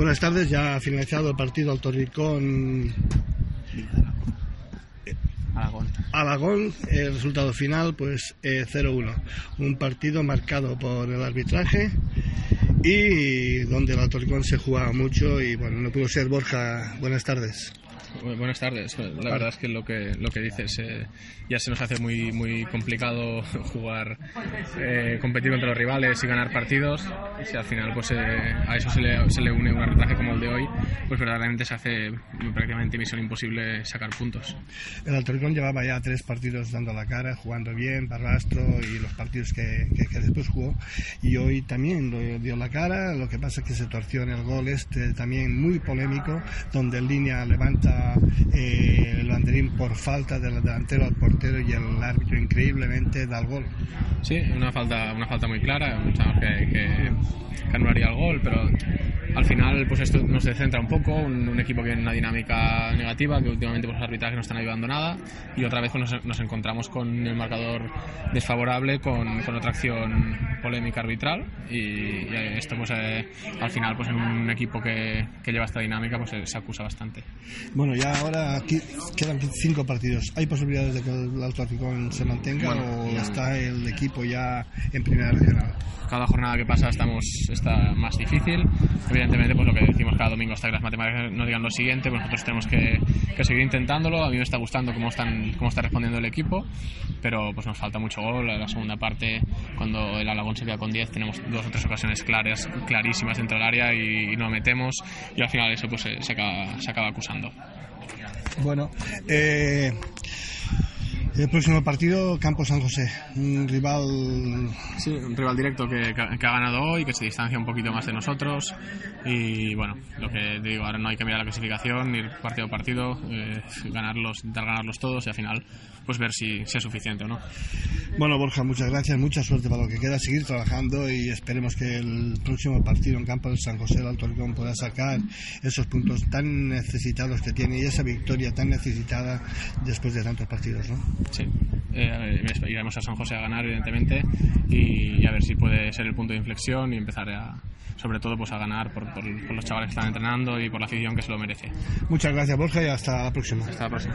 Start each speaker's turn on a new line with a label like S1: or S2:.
S1: Buenas tardes, ya ha finalizado el partido al Torricón
S2: Aragón.
S1: Alagón, el resultado final pues eh, 0-1. Un partido marcado por el arbitraje y donde el Altoricón se jugaba mucho y bueno, no pudo ser Borja. Buenas tardes.
S2: Bu- Buenas tardes. La verdad es que lo que lo que dices eh, ya se nos hace muy muy complicado jugar, eh, competir contra los rivales y ganar partidos. Y si al final pues eh, a eso se le, se le une un arbitraje como el de hoy, pues verdaderamente se hace prácticamente misión imposible sacar puntos.
S1: El Altoricón llevaba ya tres partidos dando la cara, jugando bien, Barrastro y los partidos que, que- que después jugó. Y hoy también lo dio la cara, lo que pasa es que se torció en el gol este también muy polémico, donde en línea levanta eh, el banderín por falta del delantero al portero y el árbitro increíblemente da el gol.
S2: Sí, una falta, una falta muy clara. Pensamos que, que, que anularía el gol, pero al final pues esto nos descentra un poco. Un, un equipo que en una dinámica negativa, que últimamente pues, los arbitrajes no están ayudando nada. Y otra vez pues, nos, nos encontramos con el marcador desfavorable, con, con otra acción polémica arbitral. Y, y esto pues eh, al final pues en un equipo que, que lleva esta dinámica pues eh, se acusa bastante.
S1: Bueno, ya ahora aquí quedan cinco partidos. ¿Hay posibilidades de que el Alto se mantenga
S2: Bueno,
S1: o está el equipo ya en primera regional?
S2: cada jornada que pasa estamos está más difícil evidentemente pues lo que decimos cada domingo hasta que las matemáticas nos digan lo siguiente pues nosotros tenemos que, que seguir intentándolo. A mí me está gustando cómo están cómo está respondiendo el equipo pero pues nos falta mucho gol. En la segunda parte cuando el Alagón se queda con 10 tenemos dos o tres ocasiones claras clarísimas dentro del área y, y no metemos. Y al final eso pues se, se acaba, se acaba acusando.
S1: Bueno, eh, el próximo partido, Campo San José, un rival
S2: Sí, un rival directo que, que ha ganado hoy, que se distancia un poquito más de nosotros y bueno, lo que digo, ahora no hay que mirar la clasificación, ir partido a partido, eh, ganarlos, intentar ganarlos todos y al final pues ver si, si es suficiente o no.
S1: Bueno, Borja, muchas gracias, mucha suerte para lo que queda, seguir trabajando y esperemos que el próximo partido en campo de San José, el Alto Oricón, pueda sacar esos puntos tan necesitados que tiene y esa victoria tan necesitada después de tantos partidos, ¿no?
S2: Sí, eh, iremos a San José a ganar evidentemente y, a ver si puede ser el punto de inflexión y empezar a, sobre todo pues a ganar por, por- por los chavales que están entrenando y por la afición que se lo merece.
S1: Muchas gracias, Borja, y hasta la próxima.
S2: Hasta la próxima.